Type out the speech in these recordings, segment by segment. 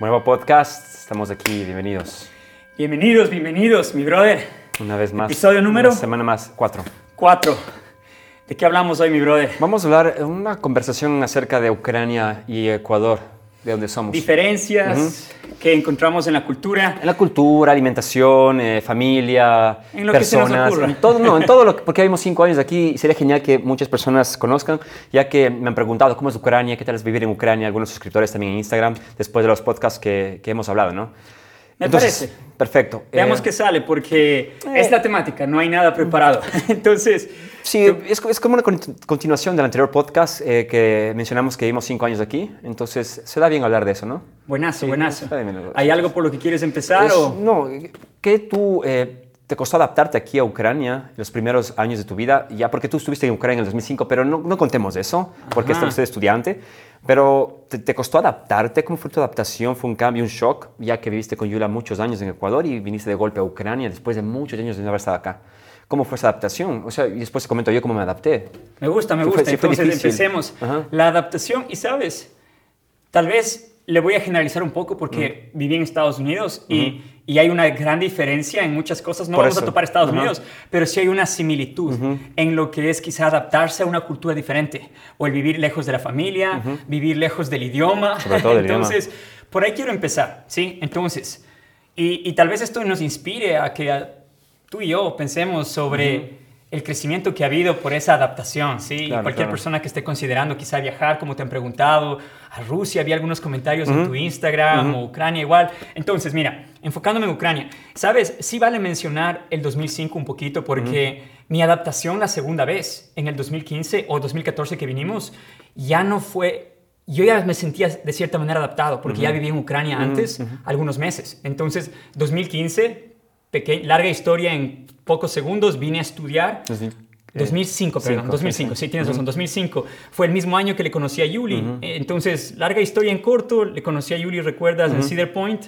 Nuevo podcast, estamos aquí, bienvenidos. Bienvenidos, bienvenidos, mi brother. Una vez más. Episodio número- Una semana más, cuatro. Cuatro. ¿De qué hablamos hoy, mi brother? Vamos a hablar de una conversación acerca de Ucrania y Ecuador, de donde somos. Diferencias que encontramos en la cultura. En la cultura, alimentación, eh, familia, En lo que se nos personas, en todo, no, en todo lo que, porque vivimos cinco años aquí sería genial que muchas personas conozcan, ya que me han preguntado cómo es Ucrania, qué tal es vivir en Ucrania, algunos suscriptores también en Instagram, después de los podcasts que, que hemos hablado, ¿no? Me parece. Perfecto. Veamos Eh, qué sale, porque eh. es la temática, no hay nada preparado. Entonces, Sí, es, es como una conti- continuación del anterior podcast eh, que mencionamos que vivimos cinco años aquí, entonces se da bien hablar de eso, ¿no? buenazo, Sí, buenazo. ¿Hay algo por lo que quieres empezar? Es- o? no, ¿qué tú eh, te costó adaptarte aquí a Ucrania los primeros años de tu vida? Ya porque tú estuviste en Ucrania en el 2005, pero no, no contemos eso, porque estás usted estudiante. Pero ¿te, te costó adaptarte? ¿Cómo fue tu adaptación? ¿Fue un cambio, un shock? Ya que viviste con Yula muchos años en Ecuador y viniste de golpe a Ucrania después de muchos años de no haber estado acá. ¿Cómo fue esa adaptación? O sea, y después te comento yo cómo me adapté. Me gusta, me fue- gusta. fue Entonces difícil. empecemos. Ajá. La adaptación, y sabes, tal vez le voy a generalizar un poco porque viví en Estados Unidos y, y hay una gran diferencia en muchas cosas. No Por vamos eso. a topar Estados. Unidos, pero sí hay una similitud en lo que es quizá adaptarse a una cultura diferente o el vivir lejos de la familia, vivir lejos del idioma. Sobre todo del idioma. Entonces, por ahí quiero empezar, ¿sí? Entonces, y, y tal vez esto nos inspire a que tú y yo pensemos sobre el crecimiento que ha habido por esa adaptación, ¿sí? Y cualquier claro. persona que esté considerando quizá viajar, como te han preguntado, a Rusia, había algunos comentarios en tu Instagram, o Ucrania igual. Entonces, mira, enfocándome en Ucrania, ¿sabes? Sí vale mencionar el 2005 un poquito porque mi adaptación la segunda vez, en el 2015 o 2014 que vinimos, ya no fue yo ya me sentía de cierta manera adaptado porque ya viví en Ucrania antes algunos meses. Entonces, 2015, peque- larga historia en pocos segundos, vine a estudiar. 2005, perdón, cinco, 2005, sí, tienes razón, 2005. Fue el mismo año que le conocí a Yuli. Entonces, larga historia en corto, le conocí a Yuli, recuerdas, en Cedar Point.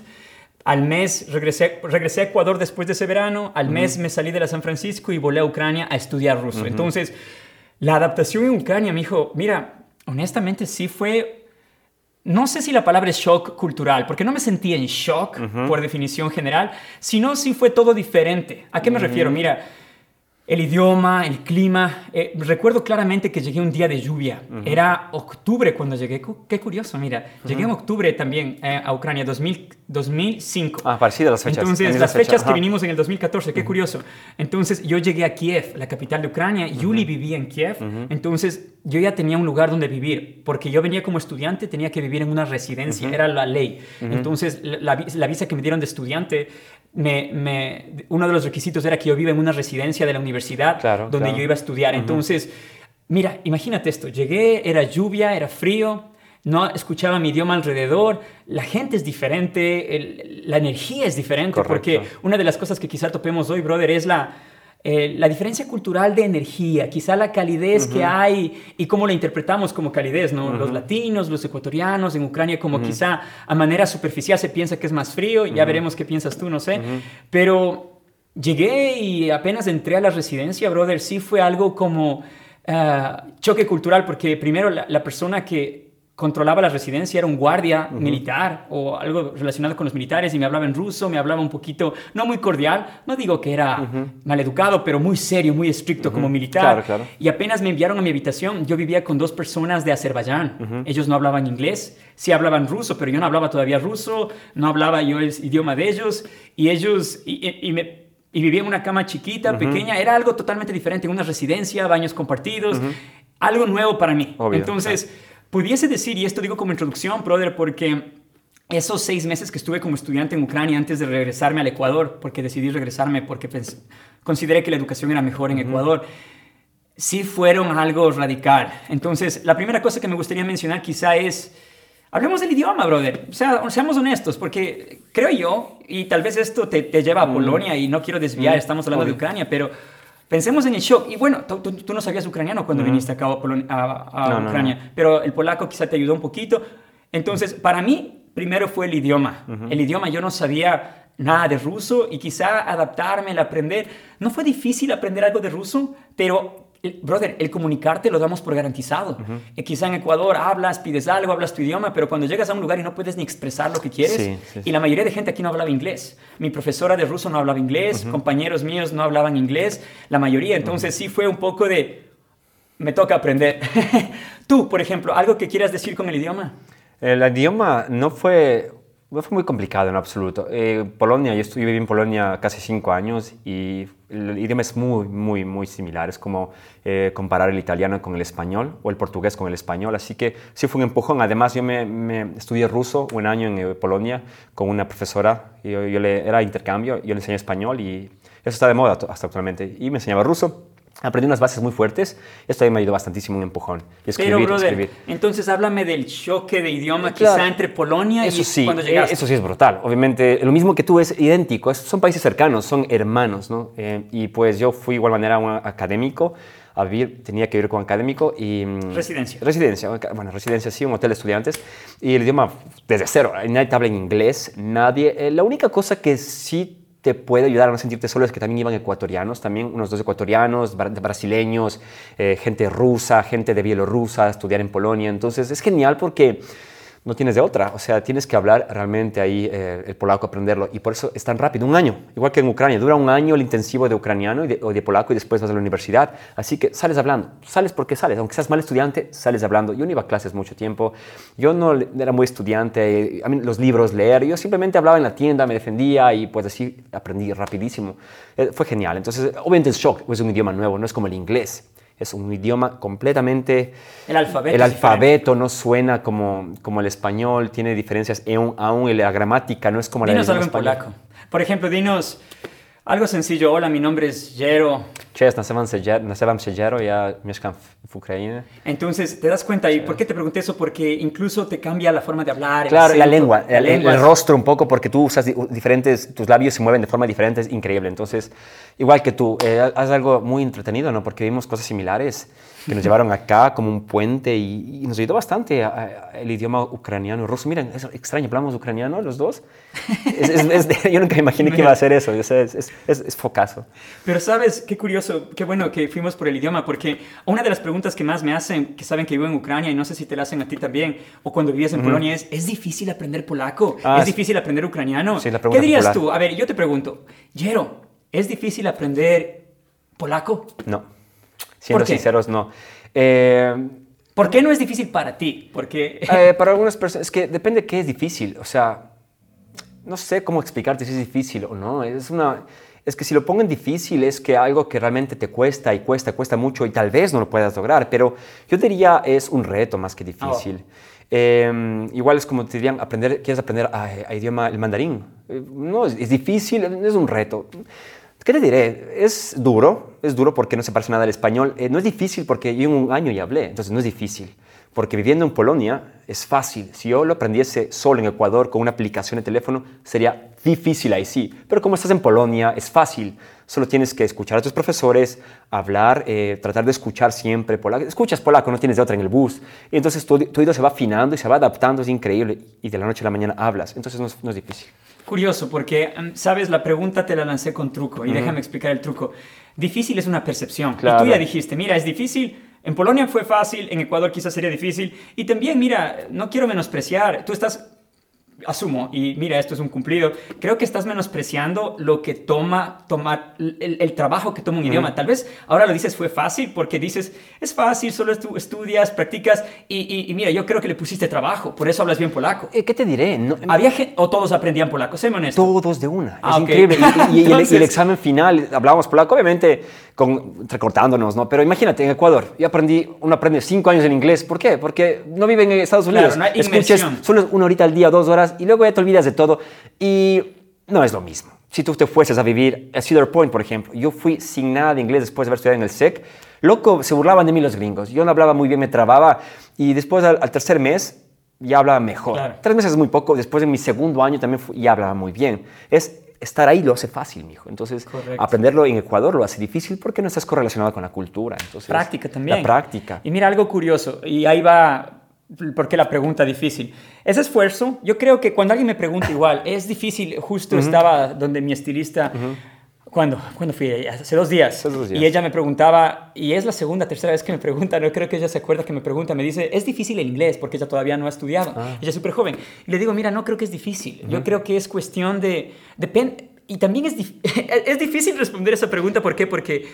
Al mes regresé, regresé a Ecuador después de ese verano, al mes me salí de la San Francisco y volé a Ucrania a estudiar ruso. Entonces, la adaptación en Ucrania, me dijo, mira, honestamente sí fue no sé si la palabra es shock cultural, porque no me sentí en shock por definición general, sino si fue todo diferente. ¿A qué me refiero? Mira, el idioma, el clima. eh, recuerdo claramente que llegué un día de lluvia. Era octubre cuando llegué. Qué curioso, mira. Llegué en octubre también eh, a Ucrania, 2000, 2005. Ah, parecidas las fechas. Entonces, las fechas que vinimos en el 2014, qué curioso. Entonces, yo llegué a Kiev, la capital de Ucrania. Yuli vivía en Kiev. Entonces, yo ya tenía un lugar donde vivir. Porque yo venía como estudiante, tenía que vivir en una residencia. Era la ley. Entonces, la, la vi- la visa que me dieron de estudiante, me, me- uno de los requisitos era que yo viva en una residencia de la universidad Claro, donde claro. yo iba a estudiar. Entonces, mira, imagínate esto. Llegué, era lluvia, era frío. No escuchaba mi idioma alrededor, la gente es diferente, el- la energía es diferente, Correcto. porque una de las cosas que quizá topemos hoy, brother, es la, eh, la diferencia cultural de energía, quizá la calidez que hay y cómo la interpretamos como calidez, ¿no? Los latinos, los ecuatorianos, en Ucrania como quizá a manera superficial se piensa que es más frío, ya veremos qué piensas tú, no sé, pero llegué y apenas entré a la residencia, brother, sí fue algo como ah, choque cultural, porque primero la, la persona que controlaba la residencia era un guardia militar o algo relacionado con los militares y me hablaba en ruso, me hablaba un poquito, no muy cordial, no digo que era maleducado, pero muy serio, muy estricto como militar. Claro, claro. Y apenas me enviaron a mi habitación, yo vivía con dos personas de Azerbaiyán. Ellos no hablaban inglés, sí hablaban ruso, pero yo no hablaba todavía ruso, no hablaba yo el idioma de ellos. Y ellos, y, y- y me- y vivía en una cama chiquita, pequeña, era algo totalmente diferente, en una residencia, baños compartidos, algo nuevo para mí. Obvio, Entonces, pudiese decir, y esto digo como introducción, brother, porque esos seis meses que estuve como estudiante en Ucrania antes de regresarme al Ecuador, porque decidí regresarme porque pens- consideré que la educación era mejor en Ecuador, sí fueron algo radical. Entonces, la primera cosa que me gustaría mencionar quizá es, hablemos del idioma, brother. O sea, seamos honestos, porque creo yo, y tal vez esto te, te lleva a Polonia y no quiero desviar, estamos hablando de. Ucrania, pero pensemos en el shock. Y bueno, tú, tú- no sabías ucraniano cuando viniste acá a, Polon- a- a No, no, Ucrania, pero el polaco quizá te ayudó un poquito. Entonces, para mí, primero fue el idioma. El idioma, yo no sabía nada de ruso y quizá adaptarme, el aprender. No fue difícil aprender algo de ruso, pero brother, el comunicarte lo damos por garantizado. Eh, quizá en Ecuador hablas, pides algo, hablas tu idioma, pero cuando llegas a un lugar y no puedes ni expresar lo que quieres, y la mayoría de gente aquí no hablaba inglés. Mi profesora de ruso no hablaba inglés, compañeros míos no hablaban inglés, la mayoría. Entonces sí fue un poco de, me toca aprender. Tú, por ejemplo, algo que quieras decir con el idioma. El idioma no fue no fue muy complicado en absoluto. Eh, Polonia, yo estuve en Polonia casi cinco años y el idioma es muy, muy, muy similar. Es como eh, comparar el italiano con el español o el portugués con el español. Así que sí fue un empujón. Además, yo me, estudié ruso un año en eh, Polonia con una profesora. Y yo, le, era intercambio, yo le enseñé español y eso está de moda hasta actualmente. Y me enseñaba ruso. Aprendí unas bases muy fuertes. Esto me ha ayudado bastantísimo un empujón. Escribir, Pero, brother, entonces háblame del choque de idioma quizá entre Polonia eso y sí, cuando llegaste. Eso sí es brutal. Obviamente, lo mismo que tú es idéntico. son países cercanos, son hermanos, ¿no? Eh, y pues yo fui igual manera un académico a vivir, tenía que vivir con académico y... Mm, residencia. Residencia, bueno, residencia sí, un hotel de estudiantes. Y el idioma desde cero, nadie te habla en inglés, nadie. Eh, la única cosa que sí te puede ayudar a no sentirte solo es que también iban ecuatorianos, también unos dos ecuatorianos, brasileños, eh, gente rusa, gente de Bielorrusia, estudiar en Polonia. Entonces es genial porque no tienes de otra. O sea, tienes que hablar realmente ahí eh, el polaco, aprenderlo. Y por eso es tan rápido, un año. Igual que en Ucrania, dura un año el intensivo de ucraniano o de polaco y después vas a la universidad. Así que sales hablando. Sales porque sales. Aunque seas mal estudiante, sales hablando. Yo no iba a clases mucho tiempo. Yo no era muy estudiante. A los libros, leer. Yo simplemente hablaba en la tienda, me defendía y pues así aprendí rapidísimo. Eh, fue genial. Entonces, obviamente el shock es un idioma nuevo, no es como el inglés es un idioma completamente... El alfabeto. El alfabeto no suena como, como el español, tiene diferencias aún, aún la gramática no es como dinos la del algo en polaco. Por ejemplo, dinos algo sencillo. Hola, mi nombre es Jero. Cześć, nazywam się Jero, ja mieszkam w Ucrania. Entonces, ¿te das cuenta? ¿Y por qué te pregunté eso? Porque incluso te cambia la forma de hablar. Claro, la lengua, el, el, rostro un poco, porque tú usas diferentes, tus labios se mueven de forma diferente, es increíble. Entonces, igual que tú, eh, haz algo muy entretenido, ¿no? Porque vimos cosas similares que nos llevaron acá como un puente y, nos ayudó bastante el idioma ucraniano ruso. Miren, es extraño, hablamos ucraniano los dos. yo nunca imaginé que iba a ser eso, es, es, focazo. Pero sabes, qué curioso, qué bueno que fuimos por el idioma, porque una de las preguntas que más me hacen, que saben que vivo en Ucrania y no sé si te la hacen a ti también, o cuando vivías en Polonia, es, ¿es difícil aprender polaco? Ah, ¿Es difícil aprender ucraniano? ¿Qué dirías tú? A ver, yo te pregunto, Jero, ¿es difícil aprender polaco? No. Siendo sinceros, no. Eh, ¿Por qué no es difícil para ti? Porque... Eh, para algunas personas, es que depende de qué es difícil. O sea, no sé cómo explicarte si es difícil o no. Es una... Es que si lo pongan difícil es que algo que realmente te cuesta y cuesta, cuesta mucho y tal vez no lo puedas lograr, pero yo diría es un reto más que difícil. Em, igual es como te dirían, aprender, quieres aprender a, idioma el mandarín. Eh, no, es, es difícil, es un reto. ¿Qué te diré? Es duro, es duro porque no se parece nada al español. Eh, no es difícil porque yo en un año ya hablé, entonces no es difícil. Porque viviendo en Polonia es fácil. Si yo lo aprendiese solo en Ecuador con una aplicación de teléfono, sería difícil ahí sí. Pero como estás en Polonia, es fácil. Solo tienes que escuchar a tus profesores, hablar, eh, tratar de escuchar siempre polaco. Escuchas polaco, no tienes de otra en el bus. Y entonces tu, oído se va afinando y se va adaptando, es increíble. Y de la noche a la mañana hablas. Entonces no es difícil. Curioso, porque, mm, sabes, la pregunta te la lancé con truco y déjame explicar el truco. Difícil es una percepción. Y tú ya dijiste, mira, es difícil. En Polonia fue fácil, en Ecuador quizás sería difícil. Y también, mira, no quiero menospreciar, tú estás asumo, y mira, esto es un cumplido, creo que estás menospreciando lo que toma tomar el, trabajo que toma un idioma. Tal vez ahora lo dices fue fácil porque dices, es fácil, solo estudias, practicas y, mira, yo creo que le pusiste trabajo, por eso hablas bien polaco. Eh, ¿Qué te diré? No, ¿Había ¿O todos aprendían polaco? Séme honesto. Todos de una. Ah, es increíble. Y, el, examen final, hablábamos polaco, obviamente con, recortándonos, ¿no? Pero imagínate, en Ecuador, yo aprendí, uno aprende cinco años en inglés. ¿Por qué? Porque no viven en Estados Unidos. Claro, no Escuches solo una horita al día, dos horas, y luego ya te olvidas de todo. Y no es lo mismo. Si tú te fueses a vivir a Cedar Point, por ejemplo, yo fui sin nada de inglés después de haber estudiado en el SEC. Loco, se burlaban de mí los gringos. Yo no hablaba muy bien, me trababa. Y después, al, tercer mes, ya hablaba mejor. Tres meses es muy poco. Después de mi segundo año también ya hablaba muy bien. Es estar ahí lo hace fácil, mijo. Entonces, aprenderlo en Ecuador lo hace difícil porque no estás correlacionado con la cultura. Entonces, práctica también. La práctica. Y mira algo curioso, y ahí va ¿Por qué la pregunta difícil? Ese esfuerzo, yo creo que cuando alguien me pregunta igual, es difícil, justo estaba donde mi estilista, ¿Cuándo? ¿Cuándo fui? Hace dos días. Hace dos días. Y ella me preguntaba, y es la segunda, tercera vez que me pregunta, no creo que ella se acuerda que me pregunta, me dice, es difícil el inglés porque ella todavía no ha estudiado. Ah. Ella es súper joven. Y le digo, mira, no creo que es difícil. Yo creo que es cuestión de... Depende. Y también es, dif- es difícil responder esa pregunta. ¿Por qué? Porque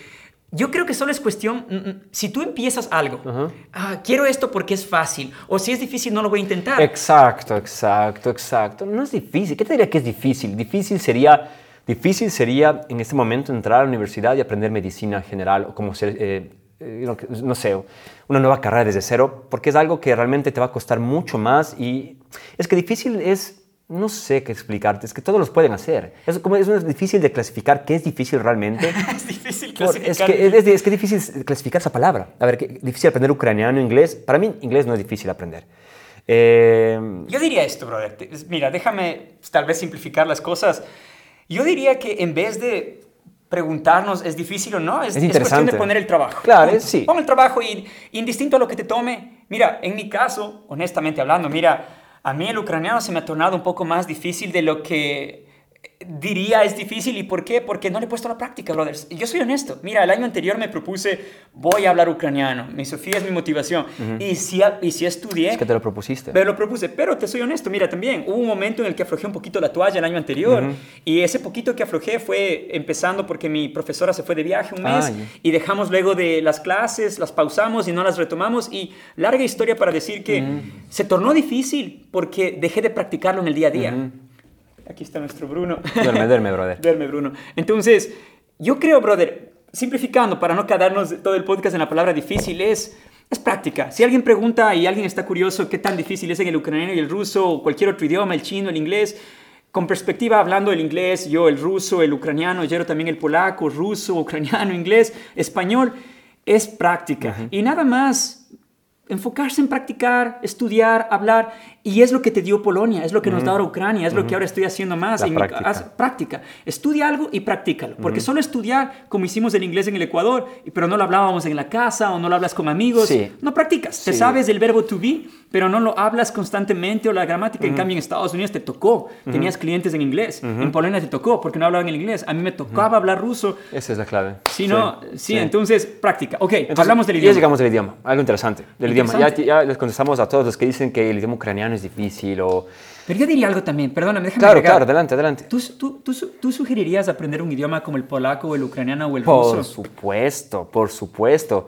yo creo que solo es cuestión, mm, mm, si tú empiezas algo, ah, quiero esto porque es fácil, o si es difícil no lo voy a intentar. Exacto, exacto, exacto. No es difícil. ¿Qué te diría que es difícil? Difícil sería, difícil sería en este momento entrar a la universidad y aprender medicina general o como ser, eh, eh, no, no sé, una nueva carrera desde cero, porque es algo que realmente te va a costar mucho más y es que difícil es, no sé qué explicarte, es que todos los pueden hacer. Es como es difícil de clasificar qué es difícil realmente. es difícil es, clasificar. que, es, es que es difícil clasificar esa palabra. A ver, que difícil aprender ucraniano, inglés. Para mí, inglés no es difícil aprender. Eh, Yo diría esto, brother. Mira, déjame tal vez simplificar las cosas. Yo diría que en vez de preguntarnos es difícil o no, es, Es es cuestión de poner el trabajo. Claro, sí. Pon el trabajo y indistinto a lo que te tome. Mira, en mi caso, honestamente hablando, mira, a mí el ucraniano se me ha tornado un poco más difícil de lo que diría es difícil. ¿Y por qué? Porque no le he puesto la práctica, brothers. Y Yo soy honesto. Mira, el año anterior me propuse, voy a hablar ucraniano. Mi Sofía es mi motivación. y, si, y si estudié... es que te lo propusiste. Pero lo propuse, pero te soy honesto, mira, también hubo un momento en el que aflojé un poquito la toalla el año anterior y ese poquito que aflojé fue empezando porque mi profesora se fue de viaje un mes y dejamos luego de las clases, las pausamos y no las retomamos y larga historia para decir que se tornó difícil porque dejé de practicarlo en el día a día. Aquí está nuestro Bruno. Duerme, duerme, brother. Duerme, Bruno. Entonces, yo creo, brother, simplificando, para no quedarnos todo el podcast en la palabra difícil, es, es práctica. Si alguien pregunta y alguien está curioso qué tan difícil es en el ucraniano y el ruso, o cualquier otro idioma, el chino, el inglés, con perspectiva hablando el inglés, yo el ruso, el ucraniano, Jero también el polaco, ruso, ucraniano, inglés, español, es práctica. Y nada más enfocarse en practicar, estudiar, hablar, y es lo que te dio Polonia, es lo que nos da ahora Ucrania, es lo que ahora estoy haciendo más. En mi práctica. casa. práctica. Estudia algo y practícalo. Porque solo estudiar, como hicimos el inglés en el Ecuador, pero no lo hablábamos en la casa o no lo hablas con amigos, Sí. no practicas. Te Sí. sabes el verbo to be, pero no lo hablas constantemente o la gramática. En cambio, en Estados Unidos te tocó. Tenías clientes en inglés. En Polonia te tocó porque no hablaban el inglés. A mí me tocaba hablar ruso. Esa es la clave. Si no, sí, entonces práctica. Ok, Entonces, hablamos del Ya idioma. llegamos del idioma, algo interesante. Del idioma. Ya, Interesante. ya les contestamos a todos los que dicen que el idioma ucraniano es difícil o... Pero yo diría algo también, perdóname, déjame Claro, agregar. claro, adelante, adelante. ¿Tú, tú, tú, tú sugerirías aprender un idioma como el polaco o el ucraniano o el Por ruso? supuesto, por supuesto.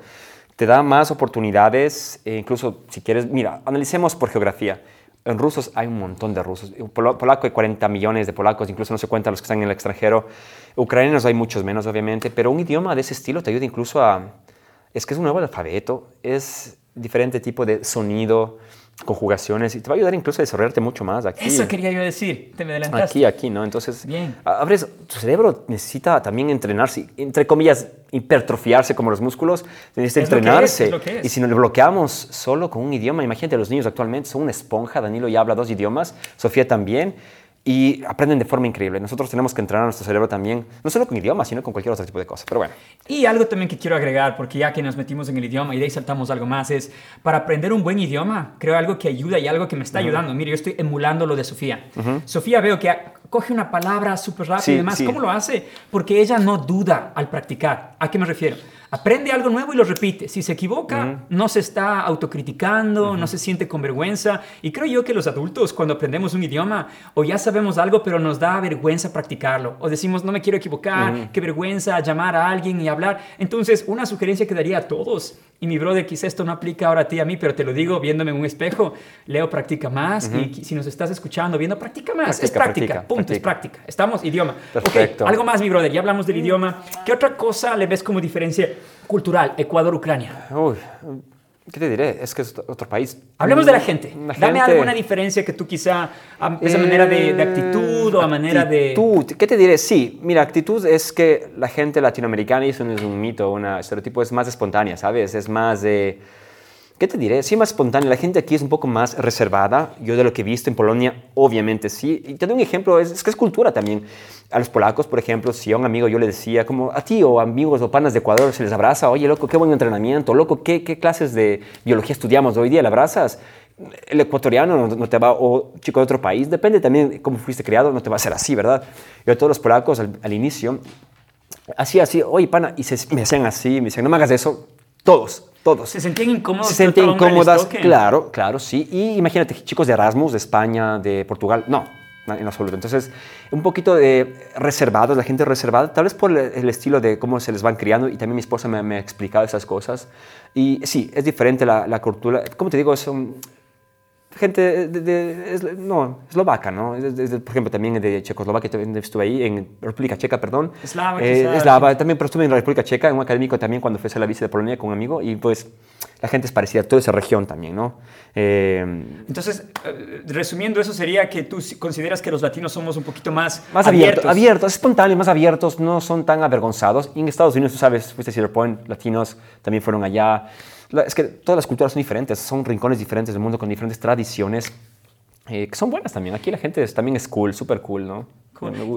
Te da más oportunidades, e incluso si quieres, mira, analicemos por geografía. En rusos hay un montón de rusos. En polaco hay 40 millones de polacos, incluso no se cuentan los que están en el extranjero. Ucranianos hay muchos menos, obviamente, pero un idioma de ese estilo te ayuda incluso a... Es que es un nuevo alfabeto, es diferente tipo de sonido, conjugaciones, y te va a ayudar incluso a desarrollarte mucho más aquí. Eso quería yo decir, te me adelantaste. Aquí, aquí, ¿no? Entonces, Bien. abres, tu cerebro necesita también entrenarse, entre comillas, hipertrofiarse como los músculos, necesita Es lo que es, entrenarse. es lo que. Y si nos lo bloqueamos solo con un idioma, imagínate, los niños actualmente son una esponja, Danilo ya habla dos idiomas, Sofía también, y aprenden de forma increíble. Nosotros tenemos que entrenar a nuestro cerebro también, no solo con idiomas, sino con cualquier otro tipo de cosas. Pero bueno, Y algo también que quiero agregar, porque ya que nos metimos en el idioma y de ahí saltamos algo más, es para aprender un buen idioma, creo algo que ayuda y algo que me está ayudando. Mire, yo estoy emulando lo de Sofía. Sofía veo que coge una palabra súper rápido Sí, y demás. sí. ¿Cómo lo hace? Porque ella no duda al practicar. ¿A qué me refiero? Aprende algo nuevo y lo repite. Si se equivoca, no se está autocriticando, no se siente con vergüenza. Y creo yo que los adultos, cuando aprendemos un idioma, o ya sabemos algo, pero nos da vergüenza practicarlo, o decimos, no me quiero equivocar, qué vergüenza llamar a alguien y hablar. Entonces, una sugerencia que daría a todos, y mi brother, quizá esto no aplica ahora a ti, a mí, pero te lo digo viéndome en un espejo, Leo, practica más, y si nos estás escuchando, viendo, practica más. es práctica, practica, punto, es práctica. Estamos, idioma. Perfecto. Algo más, mi brother, ya hablamos del idioma. ¿Qué otra cosa le ves como diferencia cultural, Ecuador-Ucrania? uy, ¿qué te diré? Es que es otro país. Hablemos de la gente. La Dame gente- alguna diferencia que tú quizá, a esa manera de, de actitud o a manera de... Actitud, ¿Qué te diré? Sí, mira, actitud es que la gente latinoamericana, y eso no es un mito, un estereotipo, es más espontánea, ¿sabes? Es más de... ¿Qué te diré? Sí, más espontánea. La gente aquí es un poco más reservada. Yo de lo que he visto en Polonia, obviamente sí. Y te doy un ejemplo, es, es que es cultura también. A los polacos, por ejemplo, si a un amigo yo le decía, como a ti o amigos o panas de Ecuador, se les abraza, oye, loco, qué buen entrenamiento, loco, qué, qué clases de biología estudiamos hoy día, ¿le abrazas? El ecuatoriano no, no te va, o chico de otro país, depende también de cómo fuiste criado, no te va a ser así, ¿verdad? Yo a todos los polacos al, al inicio así, así, oye, pana, y se, me hacían así, me decían, no me hagas eso, todos, todos. ¿Se sentían incómodos? Se sentían incómodas, claro, claro, sí. Y imagínate, chicos de Erasmus, de España, de Portugal, no, en absoluto. Entonces, un poquito de reservados, la gente reservada, tal vez por el, estilo de cómo se les van criando, y también mi esposa me, ha explicado esas cosas. Y sí, es diferente la, la cultura, como te digo, es un, gente de, no, eslovaca, ¿no? por ejemplo, también de Checoslovaquia, también estuve ahí, en República Checa, perdón. Eslava, eh, eslava, también, estuve en la República Checa, en un académico también cuando fui a la visa de Polonia con un amigo, y pues la gente es parecida, toda esa región también, ¿no? Eh, Entonces, eh, resumiendo eso, sería que tú consideras que los latinos somos un poquito más, más abiertos. Abiertos, espontáneos, más abiertos, no son tan avergonzados. Y en Estados Unidos, tú sabes, fuiste a Cedar Point, latinos también fueron allá es que todas las culturas son diferentes, son rincones diferentes del mundo con diferentes tradiciones eh, que son buenas también. Aquí la gente también es cool, súper cool, ¿no?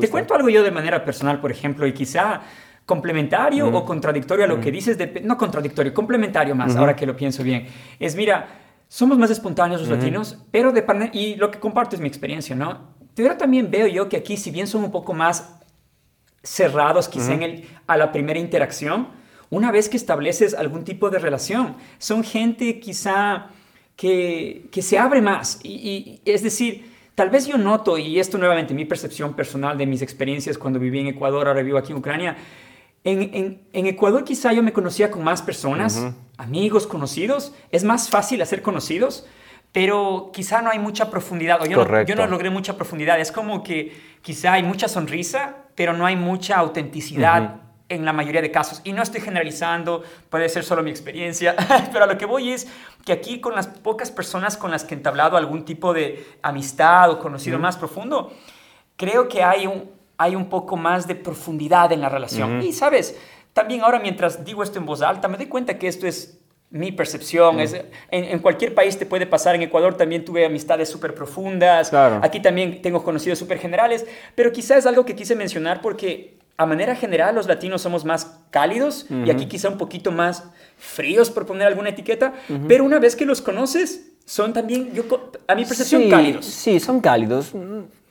Te cuento algo yo de manera personal, por ejemplo, y quizá complementario o contradictorio a lo que dices, de, no contradictorio, complementario más, ahora que lo pienso bien. Es, mira, somos más espontáneos los latinos, pero de y lo que comparto es mi experiencia, ¿no? Pero también veo yo que aquí, si bien son un poco más cerrados quizá en el, a la primera interacción, una vez que estableces algún tipo de relación. Son gente quizá que, se abre más. Y, es decir, tal vez yo noto, y esto nuevamente mi percepción personal de mis experiencias cuando viví en Ecuador, ahora vivo aquí en Ucrania, en, Ecuador quizá yo me conocía con más personas, amigos, conocidos. Es más fácil hacer conocidos, pero quizá no hay mucha profundidad, o yo, no, yo no, logré mucha profundidad. Es como que quizá hay mucha sonrisa, pero no hay mucha autenticidad en la mayoría de casos. Y no estoy generalizando, puede ser solo mi experiencia, pero a lo que voy es que aquí con las pocas personas con las que he entablado algún tipo de amistad o conocido más profundo, creo que hay un, hay un poco más de profundidad en la relación. Y sabes, también ahora mientras digo esto en voz alta, me doy cuenta que esto es mi percepción. Es, en, cualquier país te puede pasar. En Ecuador también tuve amistades súper profundas. Aquí también tengo conocidos súper generales. Pero quizás es algo que quise mencionar porque a manera general los latinos somos más cálidos y aquí quizá un poquito más fríos por poner alguna etiqueta, pero una vez que los conoces son también, yo, a mi percepción, cálidos. Sí, son cálidos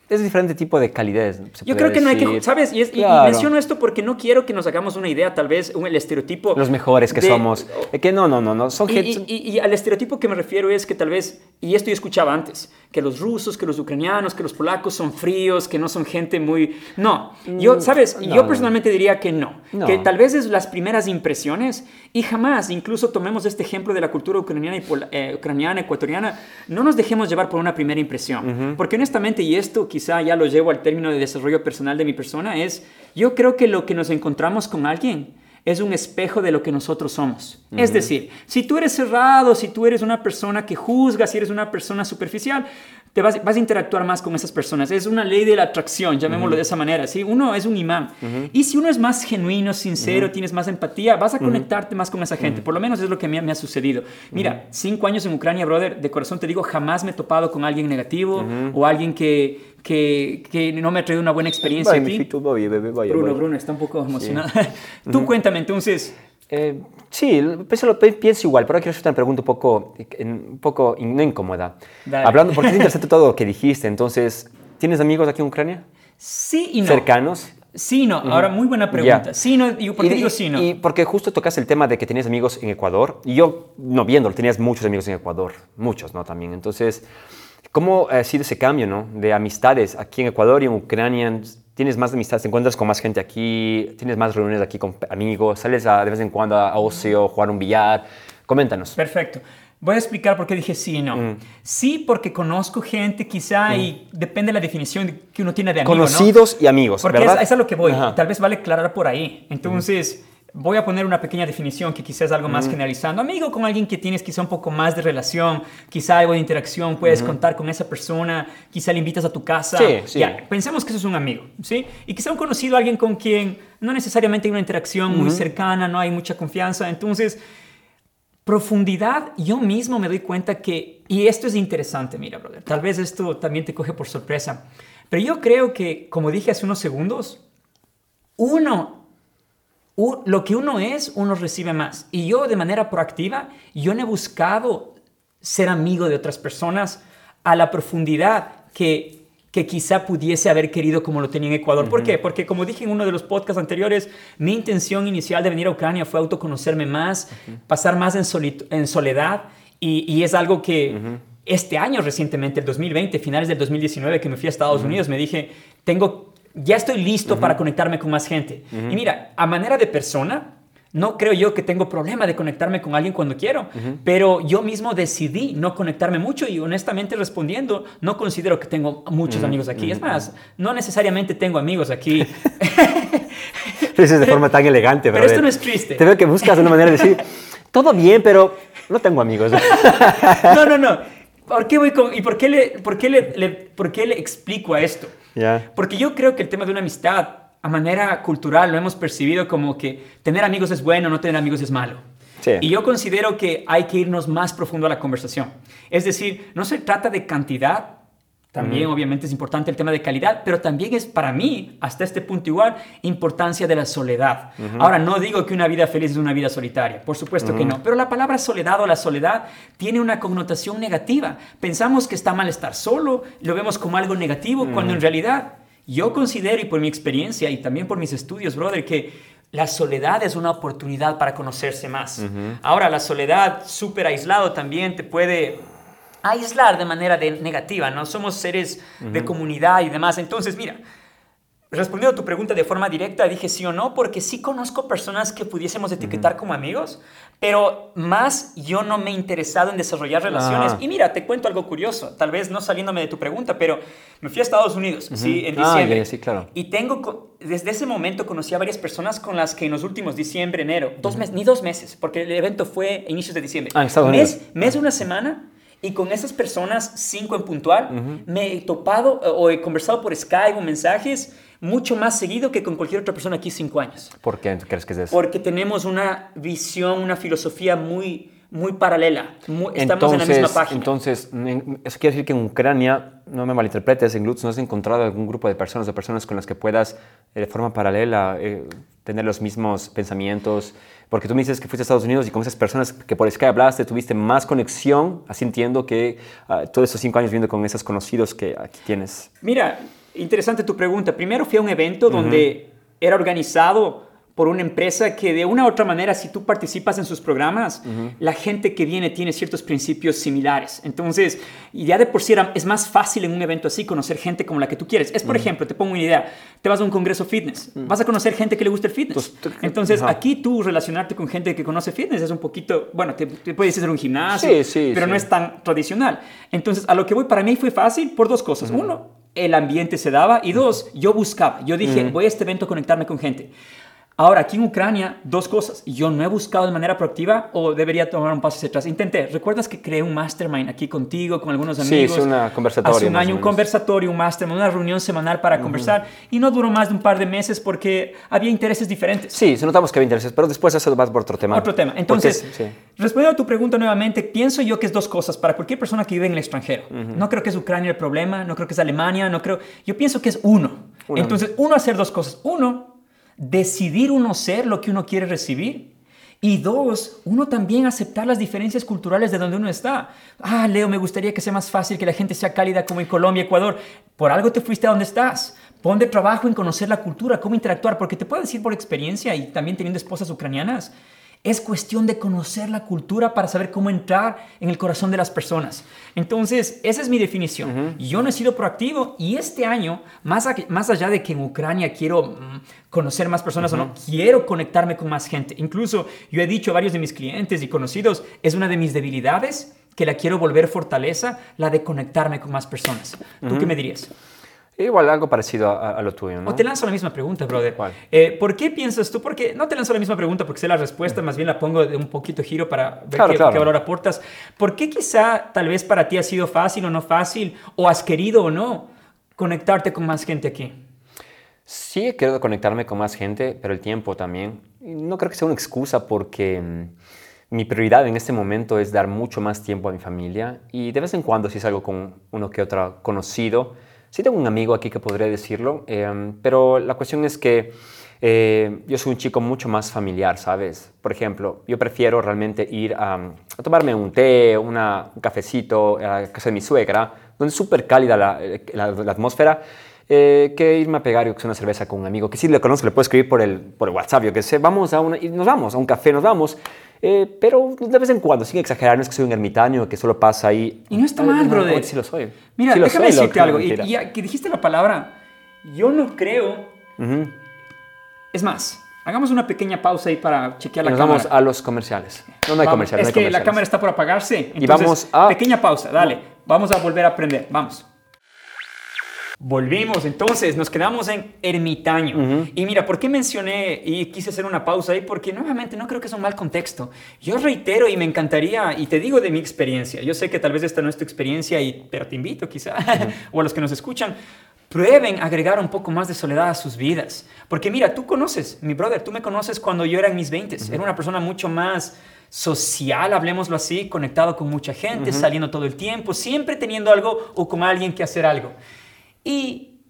es diferente tipo de calidez. Yo creo que no hay que, ¿sabes? Y, menciono esto porque no quiero que nos hagamos una idea, tal vez, un, el estereotipo. Los mejores que somos. que no, no, no, no. Son y, y, al estereotipo que me refiero es que tal vez, y esto yo escuchaba antes, que los rusos, que los ucranianos, que los polacos son fríos, que no son gente muy... No, yo, mm, ¿sabes? yo personalmente diría que no, Que tal vez es las primeras impresiones y jamás, incluso tomemos este ejemplo de la cultura ucraniana, y eh, ucraniana ecuatoriana, no nos dejemos llevar por una primera impresión. Porque honestamente, y esto quizá ya lo llevo al término de desarrollo personal de mi persona, es yo creo que lo que nos encontramos con alguien es un espejo de lo que nosotros somos. Es decir, si tú eres cerrado, si tú eres una persona que juzga, si eres una persona superficial, te vas, a interactuar más con esas personas. Es una ley de la atracción, llamémoslo de esa manera. ¿sí? Uno es un imán. Y si uno es más genuino, sincero, tienes más empatía, vas a conectarte más con esa gente. Por lo menos es lo que me, me ha sucedido. Mira, cinco años en Ucrania, brother, de corazón te digo, jamás me he topado con alguien negativo o alguien que, que, que, no me ha traído una buena experiencia. Bruno, Bruno, está un poco emocionado. Tú cuéntame entonces. Eh, sí, pienso, pienso, igual, pero quiero hacer una pregunta un poco, un poco no incómoda. Hablando, porque es interesante todo lo que dijiste. Entonces, ¿tienes amigos aquí en Ucrania? Sí y no. ¿Cercanos? Sí, no. Ahora, muy buena pregunta. Sí, no. ¿Y por qué digo sí, no? Y porque justo tocas el tema de que tenías amigos en Ecuador. Y yo, no viéndolo, tenías muchos amigos en Ecuador. Muchos, ¿no? También. Entonces, ¿cómo ha sido ese cambio, ¿no? De amistades aquí en Ecuador y en Ucrania tienes más amistades, te encuentras con más gente aquí, tienes más reuniones aquí con amigos, sales de vez en cuando a ocio, jugar un billar. Coméntanos. Perfecto. Voy a explicar por qué dije sí y no. Mm. Sí, porque conozco gente quizá y mm. depende de la definición que uno tiene de amigo. Conocidos y amigos. Porque Es, es, a lo que voy. Tal vez vale aclarar por ahí. Entonces, voy a poner una pequeña definición que quizás es algo más generalizando. Amigo con alguien que tienes quizá un poco más de relación, quizá algo de interacción, puedes contar con esa persona, quizá le invitas a tu casa. Sí, sí. Ya, pensemos que eso es un amigo, ¿sí? Y quizá un conocido, alguien con quien no necesariamente hay una interacción muy cercana, no hay mucha confianza. Entonces, profundidad, yo mismo me doy cuenta que, y esto es interesante, mira, brother, tal vez esto también te coge por sorpresa, pero yo creo que, como dije hace unos segundos, uno lo que uno es, uno recibe más. Y yo de manera proactiva, yo no he buscado ser amigo de otras personas a la profundidad que, que quizá pudiese haber querido como lo tenía en Ecuador. ¿Por qué? Porque como dije en uno de los podcasts anteriores, mi intención inicial de venir a Ucrania fue autoconocerme más, pasar más en, en soledad y, es algo que este año recientemente, el 2020, finales del 2019, que me fui a Estados Unidos, me dije, tengo, ya estoy listo para conectarme con más gente. Y mira, a manera de persona, no creo yo que tengo problema de conectarme con alguien cuando quiero, pero yo mismo decidí no conectarme mucho y honestamente respondiendo, no considero que tengo muchos amigos aquí. Es más, no necesariamente tengo amigos aquí. Lo dices de forma tan elegante, Pero esto no es triste. Te veo que buscas una manera de decir, todo bien, pero no tengo amigos. no, no, no. ¿Por qué voy con, ¿Y por qué le, por qué le, por qué le explico a esto? Porque yo creo que el tema de una amistad a manera cultural lo hemos percibido como que tener amigos es bueno, no tener amigos es malo. Y yo considero que hay que irnos más profundo a la conversación. Es decir, no se trata de cantidad, también obviamente es importante el tema de calidad, pero también es para mí, hasta este punto igual, importancia de la soledad. Ahora, no digo que una vida feliz es una vida solitaria, por supuesto que no, pero la palabra soledad o la soledad tiene una connotación negativa. Pensamos que está mal estar solo, lo vemos como algo negativo, cuando en realidad yo considero, y por mi experiencia y también por mis estudios, brother, que la soledad es una oportunidad para conocerse más. Ahora, la soledad súper aislado también te puede aislar de manera negativa, ¿no? Somos seres de comunidad y demás. Entonces, mira, respondiendo a tu pregunta de forma directa, dije sí o no, porque sí conozco personas que pudiésemos etiquetar como amigos, pero más yo no me he interesado en desarrollar relaciones. Ah. Y mira, te cuento algo curioso, tal vez no saliéndome de tu pregunta, pero me fui a Estados Unidos, ¿sí? En ah, diciembre. sí, claro. Y tengo, desde ese momento conocí a varias personas con las que en los últimos diciembre, enero, dos meses, ni dos meses, porque el evento fue a inicios de diciembre. Ah, en Estados Unidos. Mes, mes, una semana y con esas personas, cinco en puntual, me he topado o he conversado por Skype o mensajes mucho más seguido que con cualquier otra persona aquí cinco años. ¿Por qué crees que es eso? Porque tenemos una visión, una filosofía muy, muy paralela. estamos en la misma página. Entonces, eso quiere decir que en Ucrania, no me malinterpretes, en Lutz no has encontrado algún grupo de personas, de personas con las que puedas eh, de forma paralela eh, tener los mismos pensamientos. Porque tú me dices que fuiste a Estados Unidos y con esas personas que por Skype hablaste, tuviste más conexión, así entiendo que uh, todos esos cinco años viendo con esos conocidos que aquí tienes. Mira, interesante tu pregunta. Primero fui a un evento donde era organizado por una empresa que de una u otra manera, si tú participas en sus programas, la gente que viene tiene ciertos principios similares. Entonces, ya de por sí es más fácil en un evento así conocer gente como la que tú quieres. Es, por ejemplo, te pongo una idea, te vas a un congreso fitness, vas a conocer gente que le gusta el fitness. Pues, Entonces, aquí tú relacionarte con gente que conoce fitness es un poquito, bueno, te, puedes hacer un gimnasio, pero no es tan tradicional. Entonces, a lo que voy, para mí fue fácil por dos cosas. Uno, el ambiente se daba y dos, yo buscaba, yo dije, voy a este evento a conectarme con gente. Ahora, aquí en Ucrania, dos cosas. Yo no he buscado de manera proactiva o debería tomar un paso hacia atrás. Intenté. ¿Recuerdas que creé un mastermind aquí contigo, con algunos amigos? Sí, es una conversatorio. Hace un año, un conversatorio, un mastermind, una reunión semanal para conversar. Y no duró más de un par de meses porque había intereses diferentes. Sí, se notamos que había intereses, pero después eso va por otro tema. Otro tema. Entonces, respondiendo a tu pregunta nuevamente, pienso yo que es dos cosas para cualquier persona que vive en el extranjero. No creo que es Ucrania el problema, no creo que es Alemania, no creo. Yo pienso que es uno. Entonces, uno hacer dos cosas. Uno, decidir uno ser lo que uno quiere recibir. Y dos, uno también aceptar las diferencias culturales de donde uno está. Ah, Leo, me gustaría que sea más fácil, que la gente sea cálida como en Colombia, Ecuador. Por algo te fuiste a donde estás. Pon de trabajo en conocer la cultura, cómo interactuar, porque te puedo decir por experiencia y también teniendo esposas ucranianas, es cuestión de conocer la cultura para saber cómo entrar en el corazón de las personas. Entonces, esa es mi definición. Yo no he sido proactivo y este año, más, más allá de que en Ucrania quiero mm, conocer más personas o no, quiero conectarme con más gente. Incluso yo he dicho a varios de mis clientes y conocidos, es una de mis debilidades que la quiero volver fortaleza, la de conectarme con más personas. ¿Tú qué me dirías? Igual algo parecido a, lo tuyo, ¿no? O te lanzo la misma pregunta, brother. ¿Cuál? Eh, ¿Por qué piensas tú? Porque no te lanzo la misma pregunta porque sé la respuesta, más bien la pongo de un poquito giro para ver qué, valor aportas. ¿Por qué quizá tal vez para ti ha sido fácil o no fácil, o has querido o no, conectarte con más gente aquí? Sí, he querido conectarme con más gente, pero el tiempo también. No creo que sea una excusa porque mm, mi prioridad en este momento es dar mucho más tiempo a mi familia y de vez en cuando si salgo con uno que otro conocido, Sí tengo un amigo aquí que podría decirlo, em, pero la cuestión es que eh, yo soy un chico mucho más familiar, ¿sabes? Por ejemplo, yo prefiero realmente ir a, tomarme un té, una, un cafecito a casa de mi suegra, donde es súper cálida la, la, la atmósfera, eh, que irme a pegar una cerveza con un amigo que sí le conozco, le puedo escribir por el, por el WhatsApp, yo que sé, vamos a una, y nos vamos a un café, nos vamos. Eh, pero de vez en cuando, sin exagerar, no es que soy un ermitaño que solo pasa ahí. Y no está mal, brother. Sí lo soy. Mira, Sí lo déjame soy, decirte algo. Y, ya que dijiste la palabra, yo no creo. Ujú. Es más, hagamos una pequeña pausa ahí para chequear la Nos cámara. vamos a los comerciales. No, no hay Vamos, comerciales. Es no hay que la comerciales. cámara está por apagarse. Y vamos entonces, a- Pequeña pausa, dale. Vamos a volver a aprender. Vamos. Volvimos, entonces nos quedamos en ermitaño. Y mira, ¿por qué mencioné y quise hacer una pausa ahí? Porque nuevamente no creo que es un mal contexto. Yo reitero y me encantaría, y te digo de mi experiencia, yo sé que tal vez esta no es tu experiencia, y, pero te invito quizá, o a los que nos escuchan, prueben agregar un poco más de soledad a sus vidas. Porque mira, tú conoces, mi brother, tú me conoces cuando yo era en mis 20 Era una persona mucho más social, hablemoslo así, conectado con mucha gente, saliendo todo el tiempo, siempre teniendo algo o con alguien que hacer algo. Y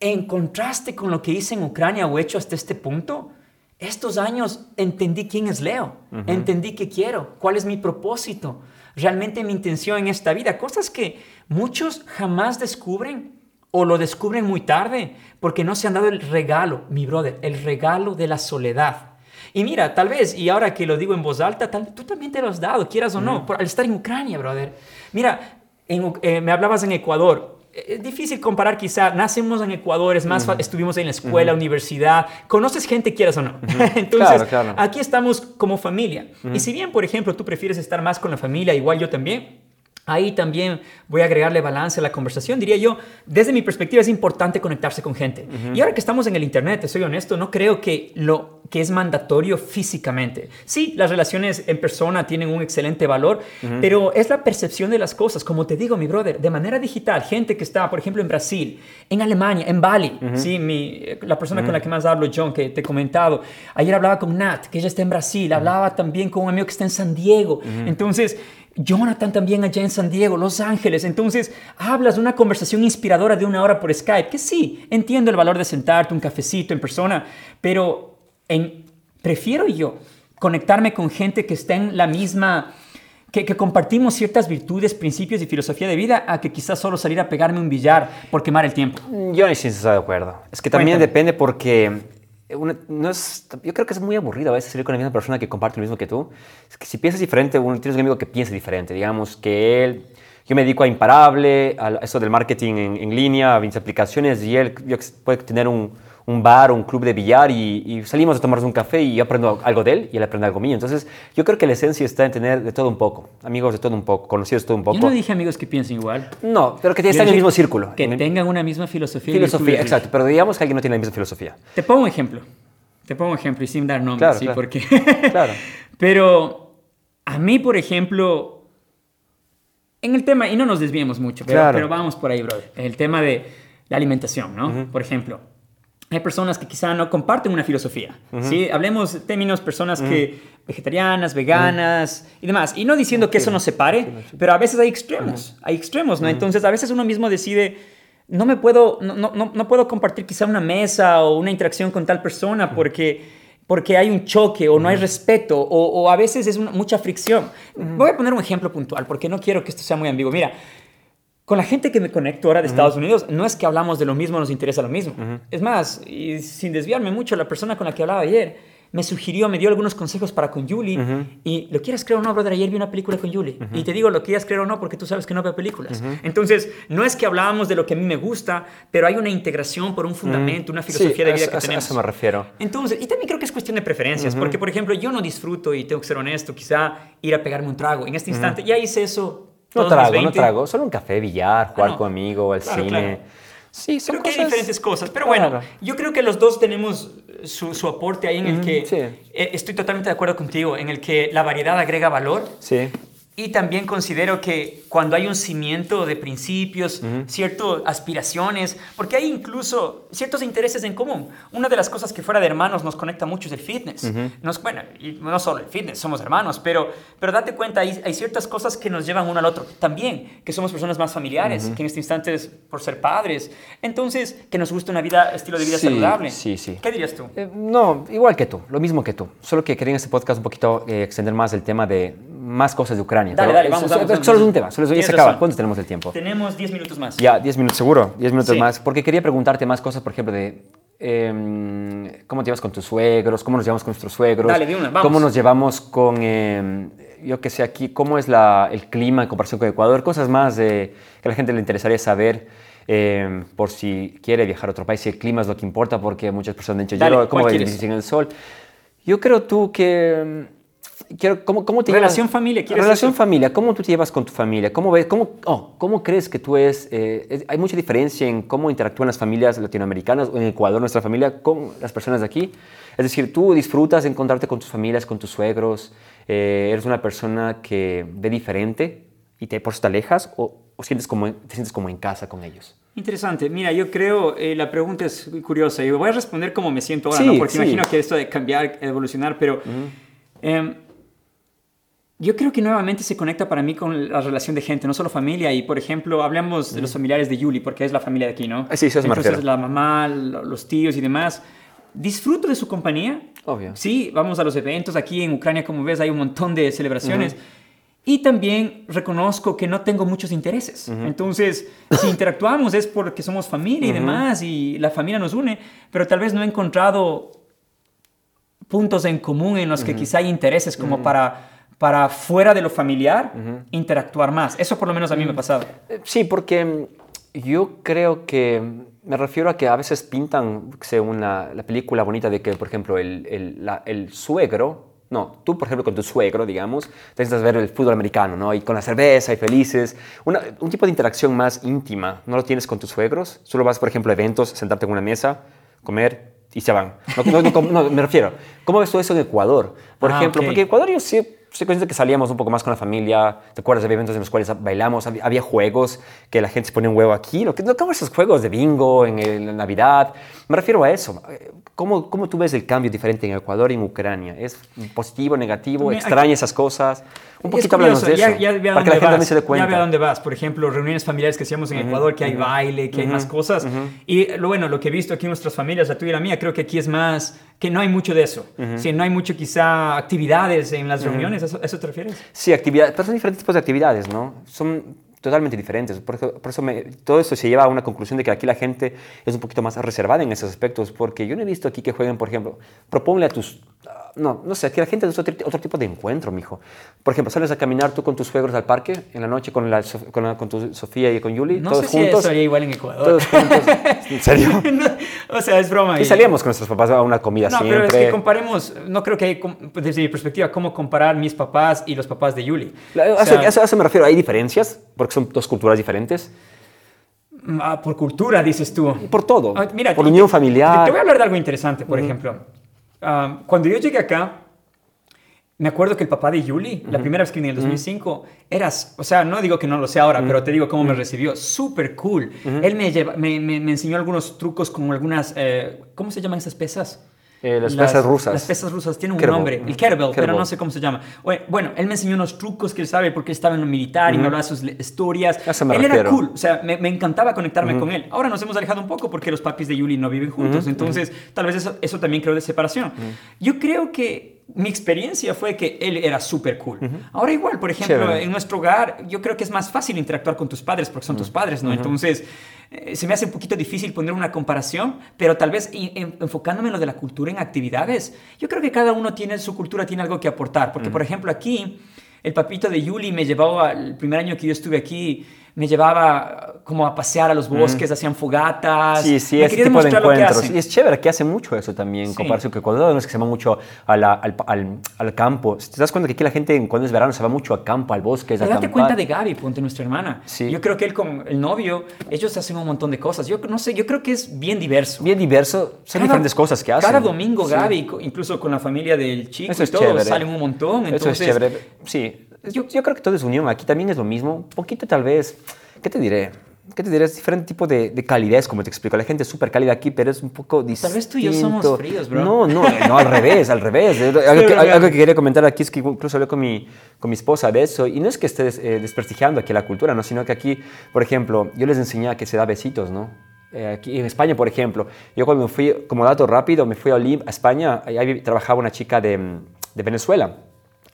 en contraste con lo que hice en Ucrania o hecho hasta este punto, estos años entendí quién es Leo, entendí qué quiero, cuál es mi propósito, realmente mi intención en esta vida, cosas que muchos jamás descubren o lo descubren muy tarde porque no se han dado el regalo, mi brother, el regalo de la soledad. Y mira, tal vez, y ahora que lo digo en voz alta, tal, tú también te lo has dado, quieras o no, por, al estar en Ucrania, brother. Mira, en eh, me hablabas en Ecuador. Es difícil comparar quizá, nacimos en Ecuador, es más, fa- estuvimos en la escuela, universidad, conoces gente, quieras o no. Entonces, Claro, claro. aquí estamos como familia. Y si bien, por ejemplo, tú prefieres estar más con la familia, igual yo también, ahí también voy a agregarle balance a la conversación. Diría yo, desde mi perspectiva es importante conectarse con gente. Y ahora que estamos en el Internet, te soy honesto, no creo que lo que es mandatorio físicamente. Sí, las relaciones en persona tienen un excelente valor, pero es la percepción de las cosas. Como te digo, mi brother, de manera digital, gente que está, por ejemplo, en Brasil, en Alemania, en Bali, sí, mi, la persona con la que más hablo, John, que te he comentado. Ayer hablaba con Nat, que ella está en Brasil, hablaba también con un amigo que está en San Diego. Entonces, Jonathan también allá en San Diego, Los Ángeles. Entonces, hablas de una conversación inspiradora de una hora por Skype, que sí, entiendo el valor de sentarte, un cafecito en persona, pero en, prefiero yo conectarme con gente que está en la misma, que, que compartimos ciertas virtudes, principios y filosofía de vida, a que quizás solo salir a pegarme un billar por quemar el tiempo. Yo ni siquiera estoy de acuerdo. Es que también Cuéntame. depende porque una- no es, yo creo que es muy aburrido a veces salir con la misma persona que comparte lo mismo que tú. Es que si piensas diferente, uno, tienes un amigo que piensa diferente. Digamos que él, yo me dedico a Imparable, a eso del marketing en, en línea, a mis aplicaciones, y él yo, puede tener un, un bar o un club de billar y, y salimos a tomarnos un café y yo aprendo algo de él y él aprende algo mío. Entonces, yo creo que la esencia está en tener de todo un poco, amigos de todo un poco, conocidos de todo un poco. Yo no dije amigos que piensen igual. No, pero que Yo están en el mismo círculo. Que en tengan una misma filosofía. filosofía, exacto. Pero digamos que alguien no tiene la misma filosofía. Te pongo un ejemplo. Te pongo un ejemplo y sin dar nombres, Claro, ¿sí? claro. Porque... Claro. Pero a mí, por ejemplo, en el tema, y no nos desviemos mucho, pero, Claro. pero vamos por ahí, brother. El tema de la alimentación, ¿no? Por ejemplo, hay personas que quizá no comparten una filosofía, ¿sí? Hablemos de términos personas que vegetarianas, veganas y demás. Y no diciendo que eso nos separe, pero a veces hay extremos, hay extremos, ¿no? Entonces, a veces uno mismo decide, no me puedo, no, no, no, no puedo compartir quizá una mesa o una interacción con tal persona porque, porque hay un choque o no hay respeto o, o a veces es una- mucha fricción. Voy a poner un ejemplo puntual porque no quiero que esto sea muy ambiguo. Mira, con la gente que me conecto ahora de Estados Unidos, no es que hablamos de lo mismo, nos interesa lo mismo. Es más, y sin desviarme mucho, la persona con la que hablaba ayer me sugirió, me dio algunos consejos para con Julie. Y lo quieras creer o no, brother, ayer vi una película con Julie. Y te digo, lo quieras creer o no, porque tú sabes que no veo películas. Entonces, no es que hablábamos de lo que a mí me gusta, pero hay una integración por un fundamento, una filosofía Sí, de vida que a eso- a tenemos. eso me refiero. Entonces, y también creo que es cuestión de preferencias, porque, por ejemplo, yo no disfruto, y tengo que ser honesto, quizá ir a pegarme un trago. En este instante, ya hice eso. No trago, no 20. trago. Solo un café, billar, jugar no. con amigo, el Claro, cine. claro. Sí, son Creo que hay cosas- diferentes cosas, pero Claro. bueno, yo creo que los dos tenemos su, su aporte ahí en el que sí. eh, estoy totalmente de acuerdo contigo, en el que la variedad agrega valor Sí. Y también considero que cuando hay un cimiento de principios, ciertas aspiraciones, porque hay incluso ciertos intereses en común. Una de las cosas que fuera de hermanos nos conecta mucho es el fitness. nos, bueno, y no solo el fitness, somos hermanos, pero, pero date cuenta, hay, hay ciertas cosas que nos llevan uno al otro. También que somos personas más familiares, que en este instante es por ser padres. Entonces, que nos gusta una vida, estilo de vida Sí, saludable. sí, sí. ¿Qué dirías tú? Eh, no, igual que tú, lo mismo que tú. Solo que quería en este podcast un poquito eh, extender más el tema de más cosas de Ucrania. Dale, dale, vamos, vamos, vamos, Solo es un tema, solo ya se acaba. razón. ¿Cuánto tenemos de tiempo? Tenemos 10 minutos más. Ya, 10 minutos seguro, 10 minutos Sí. más. Porque quería preguntarte más cosas, por ejemplo, de em, cómo te llevas con tus suegros, cómo nos llevamos con nuestros suegros, Dale, una, vamos. cómo nos llevamos con, em, yo que sé, aquí, cómo es la- el clima en comparación con Ecuador, cosas más que a la gente le interesaría saber. em, por si quiere viajar a otro país, si el clima es lo que importa, porque muchas personas han dicho, Dale, yo, ¿cómo ¿cuál voy a vivir sin el sol? Yo creo tú que... Quiero, ¿cómo, cómo te Relación llevas- familia, ¿quieres Relación eso? familia, ¿cómo tú te llevas con tu familia? ¿Cómo, ves, cómo, oh, ¿cómo crees que tú es, eh, es- Hay mucha diferencia en cómo interactúan las familias latinoamericanas o en Ecuador, nuestra familia, con las personas de aquí. Es decir, tú disfrutas de encontrarte con tus familias, con tus suegros, eh, eres una persona que ve diferente y te, por eso te alejas o, o sientes como, te sientes como en casa con ellos. Interesante. Mira, yo creo, eh, la pregunta es curiosa. Y voy a responder como me siento ahora, Sí, ¿no? Porque sí. imagino que esto de cambiar, evolucionar, pero em, yo creo que nuevamente se conecta para mí con la relación de gente, no solo familia. Y, por ejemplo, hablamos de los familiares de Yuli, porque es la familia de aquí, ¿no? Sí, eso me Entonces, refiero. la mamá, lo- los tíos y demás. Disfruto de su compañía. Obvio. Sí, vamos a los eventos. Aquí en Ucrania, como ves, hay un montón de celebraciones. Y también reconozco que no tengo muchos intereses. Entonces, si interactuamos es porque somos familia y demás, y la familia nos une, pero tal vez no he encontrado puntos en común en los que quizá hay intereses como para, para fuera de lo familiar interactuar más. Eso por lo menos a mí me ha pasado. Eh, Sí, porque mm, yo creo que mm, me refiero a que a veces pintan según la, la película bonita de que, por ejemplo, el, el, la- el suegro, no, tú, por ejemplo, con tu suegro, digamos, te necesitas ver el fútbol americano, ¿no? Y con la cerveza y felices. Una- un tipo de interacción más íntima, ¿no lo tienes con tus suegros? Solo vas, por ejemplo, a eventos, sentarte en una mesa, comer y se van. No, no, no, no, me refiero. ¿Cómo ves tú eso en Ecuador? Por Ah, ejemplo, ok. porque Ecuador yo sí estoy consciente que salíamos un poco más con la familia. ¿Te acuerdas de eventos en los cuales bailamos? Había, había juegos que la gente se ponía un huevo aquí. ¿No? ¿Cómo esos juegos de bingo en, el- en Navidad? Me refiero a eso. ¿Cómo, ¿Cómo tú ves el cambio diferente en Ecuador y en Ucrania? ¿Es positivo, negativo? ¿Extraña esas cosas? Un poquito háblanos de eso. Ya, ya para que la gente también se dé Ya cuenta. veo a dónde vas. Por ejemplo, reuniones familiares que hacíamos en Ecuador, que hay baile, que hay más cosas. Y lo bueno, lo que he visto aquí en nuestras familias, la tuya y la mía, creo que aquí es más, que no hay mucho de eso. Sí, no hay mucho quizá actividades en las reuniones. ¿A eso, eso te refieres? Sí, actividades, pero diferentes tipos de actividades, ¿no? Son totalmente diferentes. Por eso, eso todo esto se lleva a una conclusión de que aquí la gente es un poquito más reservada en esos aspectos, porque yo no he visto aquí que jueguen, por ejemplo, proponle a tus... ah, No, no sé, aquí la gente es otro, otro tipo de encuentro, mijo. Por ejemplo, sales a caminar tú con tus suegros al parque en la noche con, la, con, la- con tu Sofía y con Yuli, No todos sé juntos. si eso igual en Ecuador. Todos juntos. ¿En serio? o sea, es broma. Y salíamos con nuestros papás a una comida No, siempre. pero es que comparemos, no creo que hay, desde mi perspectiva, cómo comparar mis papás y los papás de Yuli. La- O sea, a eso- a eso me refiero, hay diferencias, porque son dos culturas diferentes. ah, por cultura, dices tú. Por todo. Ah, mira, por te- unión te- familiar. Te voy a hablar de algo interesante, por ejemplo. Ah, cuando yo llegué acá, me acuerdo que el papá de Yuli, la primera vez que vine en el 2005, eras, o sea, no digo que no lo sé ahora, pero te digo cómo me recibió, súper cool. Él me, lleva- me, me- me enseñó algunos trucos con algunas, eh, ¿cómo se llaman esas pesas? Eh, las pesas rusas. Las pesas rusas tienen un Kettlebell. nombre, el kettlebell, pero no sé cómo se llama. Bueno, él me enseñó unos trucos que él sabe porque estaba en lo militar y me hablaba de sus historias. Él era refiero. cool, o sea, me, me encantaba conectarme con él. Ahora nos hemos alejado un poco porque los papis de Yuli no viven juntos, entonces tal vez eso, eso también creo de separación. Yo creo que mi experiencia fue que él era súper cool. Ahora igual, por ejemplo, Chévere. en nuestro hogar, yo creo que es más fácil interactuar con tus padres porque son tus padres, ¿no? Entonces, eh, se me hace un poquito difícil poner una comparación, pero tal vez en- enfocándome en lo de la cultura en actividades, yo creo que cada uno tiene su cultura, tiene algo que aportar. Porque, por ejemplo, aquí, el papito de Yuli me llevaba, el primer año que yo estuve aquí, me llevaba como a pasear a los bosques, hacían fogatas. Sí, sí, me ese tipo de que encuentros. Y es chévere que hace mucho eso también, Sí. con Ecuador, no es que se va mucho a la- al, al- al campo. Te das cuenta que aquí la gente, cuando es verano, se va mucho a campo, al bosque, a date cuenta de Gaby, ponte nuestra hermana. Sí. Yo creo que él con el novio, ellos hacen un montón de cosas. Yo no sé, yo creo que es bien diverso. Bien diverso, son Cada- diferentes cosas que hacen. Cada domingo. Gaby, incluso con la familia del chico Eso y todo, chévere. salen un montón. Eso Entonces, es chévere. Sí, yo, yo creo que todo es unión. Aquí también es lo mismo. Un poquito tal vez, ¿qué te diré? ¿Qué te diré? Es diferente tipo de, de calidez, como te explico. La gente es súper cálida aquí, pero es un poco distinto. Tal vez tú y yo somos fríos, bro. No, no, no, al revés, al revés. Algo que, algo que quería comentar aquí es que incluso hablé con mi, con mi esposa de eso. Y no es que estés eh, desprestigiando aquí la cultura, ¿no? Sino que aquí, por ejemplo, yo les enseñé a que se da besitos, ¿no? Eh, aquí en España, por ejemplo, yo cuando me fui, como dato rápido, me fui a, Olim- a España, ahí trabajaba una chica de, de Venezuela.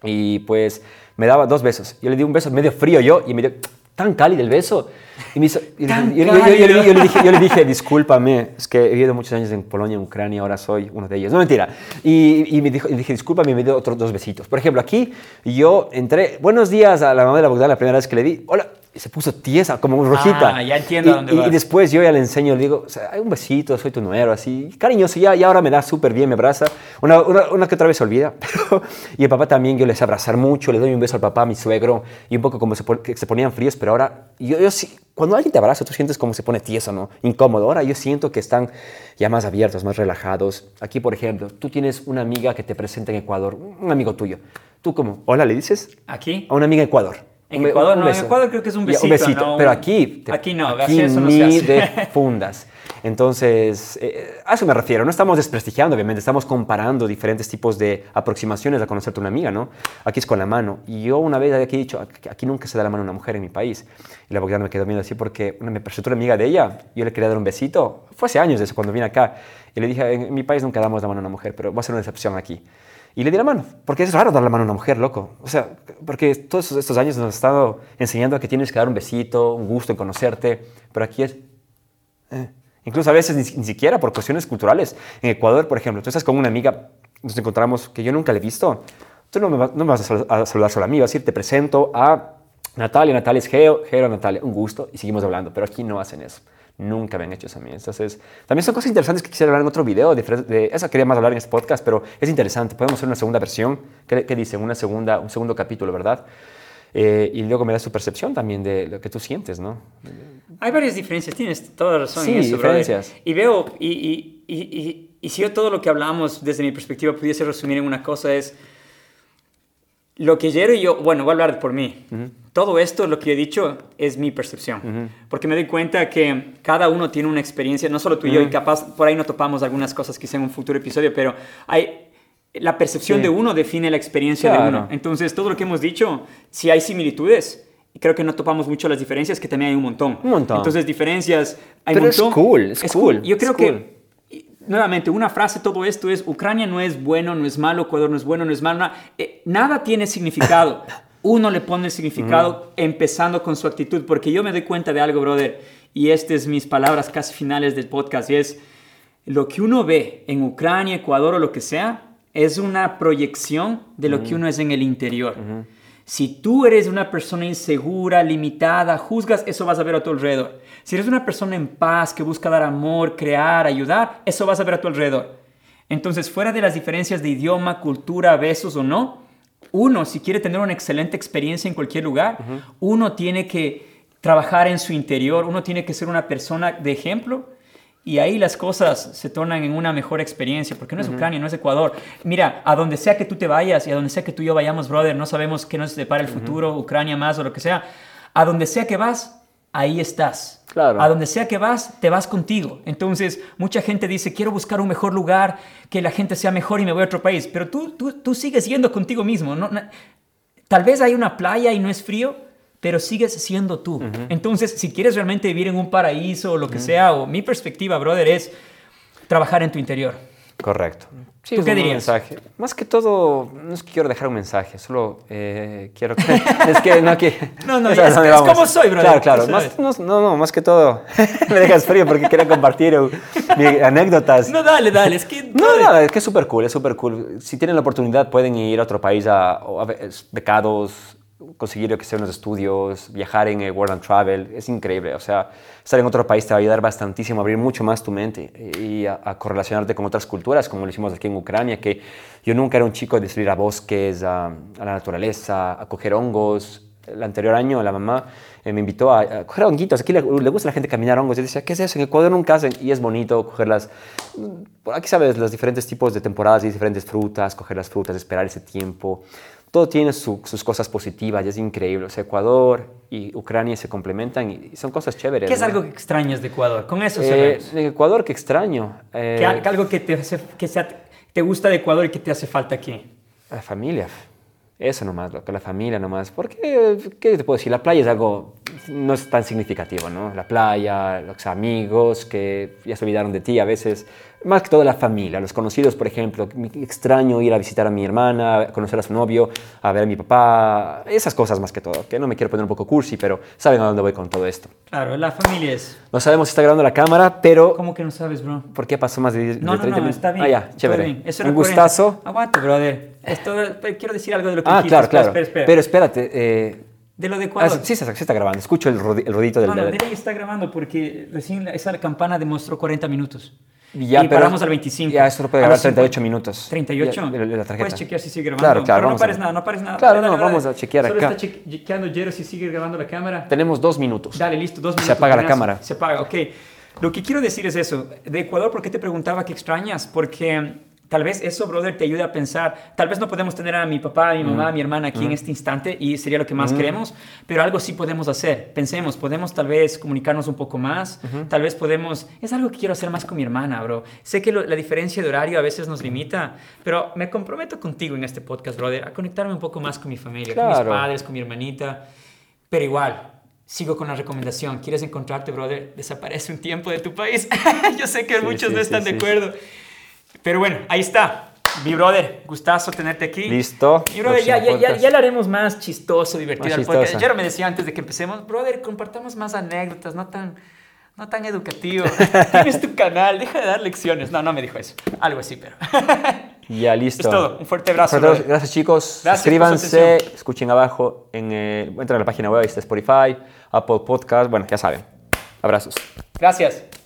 Y pues me daba dos besos. Yo le di un beso medio frío yo y me dio tan cálido el beso. Y me hizo, yo, yo- yo- le dije, yo le dije, discúlpame, es que he vivido muchos años en Polonia, en Ucrania, ahora soy uno de ellos. No, mentira. Y, y me dijo, y dije, discúlpame, y me dio otros dos besitos. Por ejemplo, aquí yo entré, buenos días a la mamá de la Bogdana, la primera vez que le di, hola, se puso tiesa, como rojita. Ah, ya entiendo y, a dónde y- vas. y después yo ya le enseño, le digo, o sea, hay un besito, soy tu nuero, así, cariñoso, ya, y ahora me da súper bien, me abraza. Una, una, una que otra vez se olvida, y el papá también, yo les abrazar mucho, le doy un beso al papá, a mi suegro, y un poco como se, que se ponían fríos, pero ahora, yo, yo sí, cuando alguien te abraza, tú sientes como se pone tieso, ¿no? Incómodo. Ahora yo siento que están ya más abiertos, más relajados. Aquí, por ejemplo, tú tienes una amiga que te presenta en Ecuador, un amigo tuyo. Tú como, hola, le dices ¿Aquí? a una amiga en Ecuador. En Un Ecuador un no, en. Ecuador creo que es un Ya, besito, ¿no? pero Un- aquí... Aquí no, aquí eso no se ni hace. de fundas. Entonces, eh, a eso me refiero. No estamos desprestigiando, obviamente, estamos comparando diferentes tipos de aproximaciones a conocerte una amiga, ¿no? Aquí es con la mano. Y yo una vez aquí he dicho, aquí, aquí nunca se da la mano a una mujer en mi país. Y la Bogdana me quedó viendo así porque una, me presentó una amiga de ella, yo le quería dar un besito. Fue hace años de eso, cuando vine acá. Y le dije, en mi país nunca damos la mano a una mujer, pero va a ser una excepción aquí. Y le di la mano, porque es raro dar la mano a una mujer, loco. O sea, porque todos estos años nos han estado enseñando a que tienes que dar un besito, un gusto en conocerte, pero aquí es... eh. Incluso a veces ni, ni siquiera por cuestiones culturales. En Ecuador, por ejemplo, tú estás con una amiga, nos encontramos, que yo nunca le he visto, tú no me, vas- no me vas a saludar solo a mí, vas a decir, te presento a Natalia, Natalia es Geo, Geo, Natalia, un gusto, y seguimos hablando, pero aquí no hacen eso. Nunca me han hecho eso a mí. Entonces, también son cosas interesantes que quisiera hablar en otro video. De, de eso quería más hablar en este podcast, pero es interesante. Podemos hacer una segunda versión. ¿Qué, qué dicen? Una segunda, un segundo capítulo, ¿verdad? Eh, y luego me das tu percepción también de lo que tú sientes, ¿no? Hay varias diferencias, tienes toda la razón Sí, en eso, brother. diferencias. Y veo, y, y, y, y, si yo todo lo que hablamos desde mi perspectiva pudiese resumir en una cosa es, lo que Jero y yo, bueno, voy a hablar por mí. Todo esto, lo que yo he dicho, es mi percepción. Porque me doy cuenta que cada uno tiene una experiencia, no solo tú y yo, y capaz por ahí no topamos algunas cosas quizá en un futuro episodio, pero hay... La percepción Sí. de uno define la experiencia de Claro. uno. Entonces, todo lo que hemos dicho, si hay similitudes, y creo que no topamos mucho las diferencias, que también hay un montón. Un montón. Entonces, diferencias, hay Pero un es montón. cool, es cool, Yo creo es que, cool. y, nuevamente, una frase de todo esto es, Ucrania no es bueno, no es malo, Ecuador no es bueno, no es malo, eh, nada tiene significado. Uno le pone el significado empezando con su actitud, porque yo me doy cuenta de algo, brother, y estas es mis palabras casi finales del podcast, y es, lo que uno ve en Ucrania, Ecuador o lo que sea, es una proyección de lo que uno es en el interior. Si tú eres una persona insegura, limitada, juzgas, eso vas a ver a tu alrededor. Si eres una persona en paz, que busca dar amor, crear, ayudar, eso vas a ver a tu alrededor. Entonces, fuera de las diferencias de idioma, cultura, besos o no, uno, si quiere tener una excelente experiencia en cualquier lugar, uno tiene que trabajar en su interior, uno tiene que ser una persona de ejemplo y ahí las cosas se tornan en una mejor experiencia, porque no es Ucrania, no es Ecuador. Mira, a donde sea que tú te vayas y a donde sea que tú y yo vayamos, brother, no sabemos qué nos depara el futuro, Ucrania más o lo que sea. A donde sea que vas, ahí estás. Claro. A donde sea que vas, te vas contigo. Entonces, mucha gente dice, quiero buscar un mejor lugar, que la gente sea mejor y me voy a otro país. Pero tú, tú, tú sigues yendo contigo mismo. ¿no? Tal vez hay una playa y no es frío, pero sigues siendo tú. Entonces, si quieres realmente vivir en un paraíso o lo que sea, o mi perspectiva, brother, es trabajar en tu interior. Correcto. Sí, ¿Tú es qué un buen dirías? mensaje. Más que todo, no es que quiero dejar un mensaje, solo eh, quiero que... es que no que... No, no, es- como soy, brother. Claro, claro. Más, no, no, no, más que todo, me dejas frío porque quería compartir eh, mi- anécdotas. No, dale, dale. Es que... No, no, es que es súper cool, es súper cool. Si tienen la oportunidad pueden ir a otro país a, a ve- becados, conseguir lo que sea unos estudios, viajar en el World and Travel, es increíble. O sea, estar en otro país te va a ayudar bastantísimo a abrir mucho más tu mente y a, a correlacionarte con otras culturas, como lo hicimos aquí en Ucrania, que yo nunca era un chico de salir a bosques, a, la naturaleza, a coger hongos. El anterior año la mamá eh, me invitó a, a coger honguitos. Aquí le, le gusta a la gente caminar hongos. Yo decía, ¿qué es eso? En Ecuador nunca hacen. Y es bonito cogerlas. Por aquí sabes los diferentes tipos de temporadas y diferentes frutas, coger las frutas, esperar ese tiempo. Todo tiene su- sus cosas positivas y es increíble. O sea, Ecuador y Ucrania se complementan y, son cosas chéveres. ¿Qué es ¿no? algo que extrañas de Ecuador? Con eso Eh, en Ecuador que extraño. Eh, ¿Qué al- algo que, te, hace- que sea- te gusta de Ecuador y que te hace falta aquí? La familia. Eso nomás, loco, la familia nomás. Porque, ¿qué te puedo decir? La playa es algo no es tan significativo, ¿no? La playa, los amigos que ya se olvidaron de ti a veces, más que todo la familia, los conocidos, por ejemplo. Extraño ir a visitar a mi hermana, conocer a su novio, a ver a mi papá, esas cosas más que todo, que no me quiero poner un poco cursi, pero saben a dónde voy con todo esto. Claro, la familia es... No sabemos si está grabando la cámara, pero... ¿Cómo que no sabes, bro? ¿Por qué pasó más de, de No, no, 30 no, minutos? está bien. Ah, ya, chévere. bien. Eso Un era 40. gustazo. Aguanta, brother. Esto, quiero decir algo de lo que Ah, dijiste. claro, Espera, claro. espera, espera. Pero espérate, eh, De lo de ah, Ecuador. sí, se, está grabando. Escucho el, rodi- el rodito del... No, no, dile que está grabando porque recién esa campana demostró 40 minutos. Ya, y pero- paramos al 25. Ya, esto lo puede grabar los 38 50. minutos. 38. Ya, la- tarjeta. Puedes chequear si sigue grabando. Claro, claro, Pero no a pares nada, no pares nada. Claro, Dale, no, dale, vamos dale. a chequear Solo acá. está chequeando Jero si sigue grabando la cámara. Tenemos dos minutos. Dale, listo, dos Se minutos. apaga la cámara. Se apaga, ok. Lo que quiero decir es eso. De Ecuador, ¿por qué te preguntaba qué extrañas? Porque tal vez eso, brother, te ayude a pensar. Tal vez no podemos tener a mi papá, a mi mamá, a mi hermana aquí en este instante y sería lo que más queremos, pero algo sí podemos hacer. Pensemos, podemos tal vez comunicarnos un poco más. Tal vez podemos. Es algo que quiero hacer más con mi hermana, bro. Sé que lo- la diferencia de horario a veces nos limita, pero me comprometo contigo en este podcast, brother, a conectarme un poco más con mi familia, con mis padres, con mi hermanita. Pero igual, sigo con la recomendación. ¿Quieres encontrarte, brother? Desaparece un tiempo de tu país. Yo sé que Sí, muchos sí, no sí, están de sí. acuerdo. Pero bueno, ahí está. Mi brother, gustazo tenerte aquí. Listo. Mi brother, ya, ya, ya, ya lo haremos más chistoso, divertido. Al podcast. Ya me decía antes de que empecemos, brother, compartamos más anécdotas, no tan, no tan educativo. Tienes tu canal, deja de dar lecciones. No, no me dijo eso. Algo así, pero. Ya, listo. Es todo. Un fuerte abrazo. Fuerte. Gracias, chicos. Gracias Suscríbanse, escuchen abajo, en, eh, entren a la página web, ahí está Spotify, Apple Podcast, bueno, ya saben. Abrazos. Gracias.